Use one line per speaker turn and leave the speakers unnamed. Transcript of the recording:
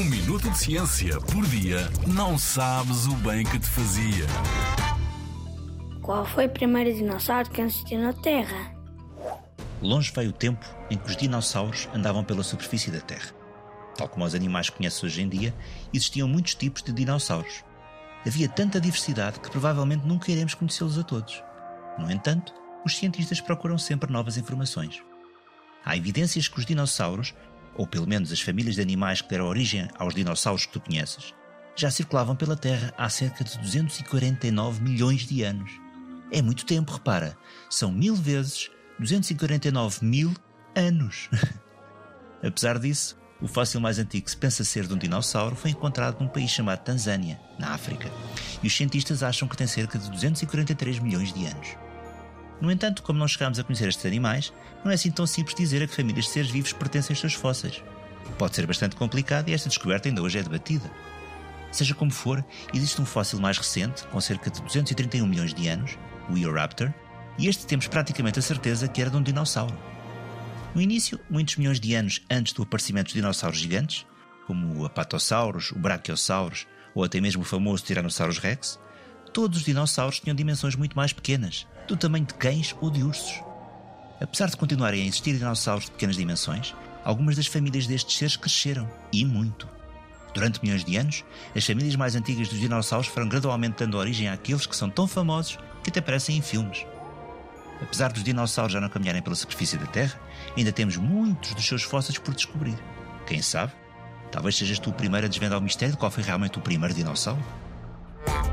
Um minuto de ciência por dia não sabes o bem que te fazia.
Qual foi o primeiro dinossauro que existiu na Terra?
Longe vai o tempo em que os dinossauros andavam pela superfície da Terra. Tal como os animais que conheces hoje em dia, existiam muitos tipos de dinossauros. Havia tanta diversidade que provavelmente nunca iremos conhecê-los a todos. No entanto, os cientistas procuram sempre novas informações. Há evidências que os dinossauros, ou pelo menos as famílias de animais que deram origem aos dinossauros que tu conheces, já circulavam pela Terra há cerca de 249 milhões de anos. É muito tempo, repara. São mil vezes 249 mil anos. Apesar disso, o fóssil mais antigo que se pensa ser de um dinossauro foi encontrado num país chamado Tanzânia, na África, e os cientistas acham que tem cerca de 243 milhões de anos. No entanto, como não chegámos a conhecer estes animais, não é assim tão simples dizer a que famílias de seres vivos pertencem aos seus fósseis. Pode ser bastante complicado e esta descoberta ainda hoje é debatida. Seja como for, existe um fóssil mais recente, com cerca de 231 milhões de anos, o Eoraptor, e este temos praticamente a certeza que era de um dinossauro. No início, muitos milhões de anos antes do aparecimento dos dinossauros gigantes, como o Apatosaurus, o Brachiosaurus ou até mesmo o famoso Tyrannosaurus Rex, todos os dinossauros tinham dimensões muito mais pequenas, do tamanho de cães ou de ursos. Apesar de continuarem a existir dinossauros de pequenas dimensões, algumas das famílias destes seres cresceram, e muito. Durante milhões de anos, as famílias mais antigas dos dinossauros foram gradualmente dando origem àqueles que são tão famosos que até aparecem em filmes. Apesar dos dinossauros já não caminharem pela superfície da Terra, ainda temos muitos dos seus fósseis por descobrir. Quem sabe? Talvez sejas tu o primeiro a desvendar o mistério de qual foi realmente o primeiro dinossauro.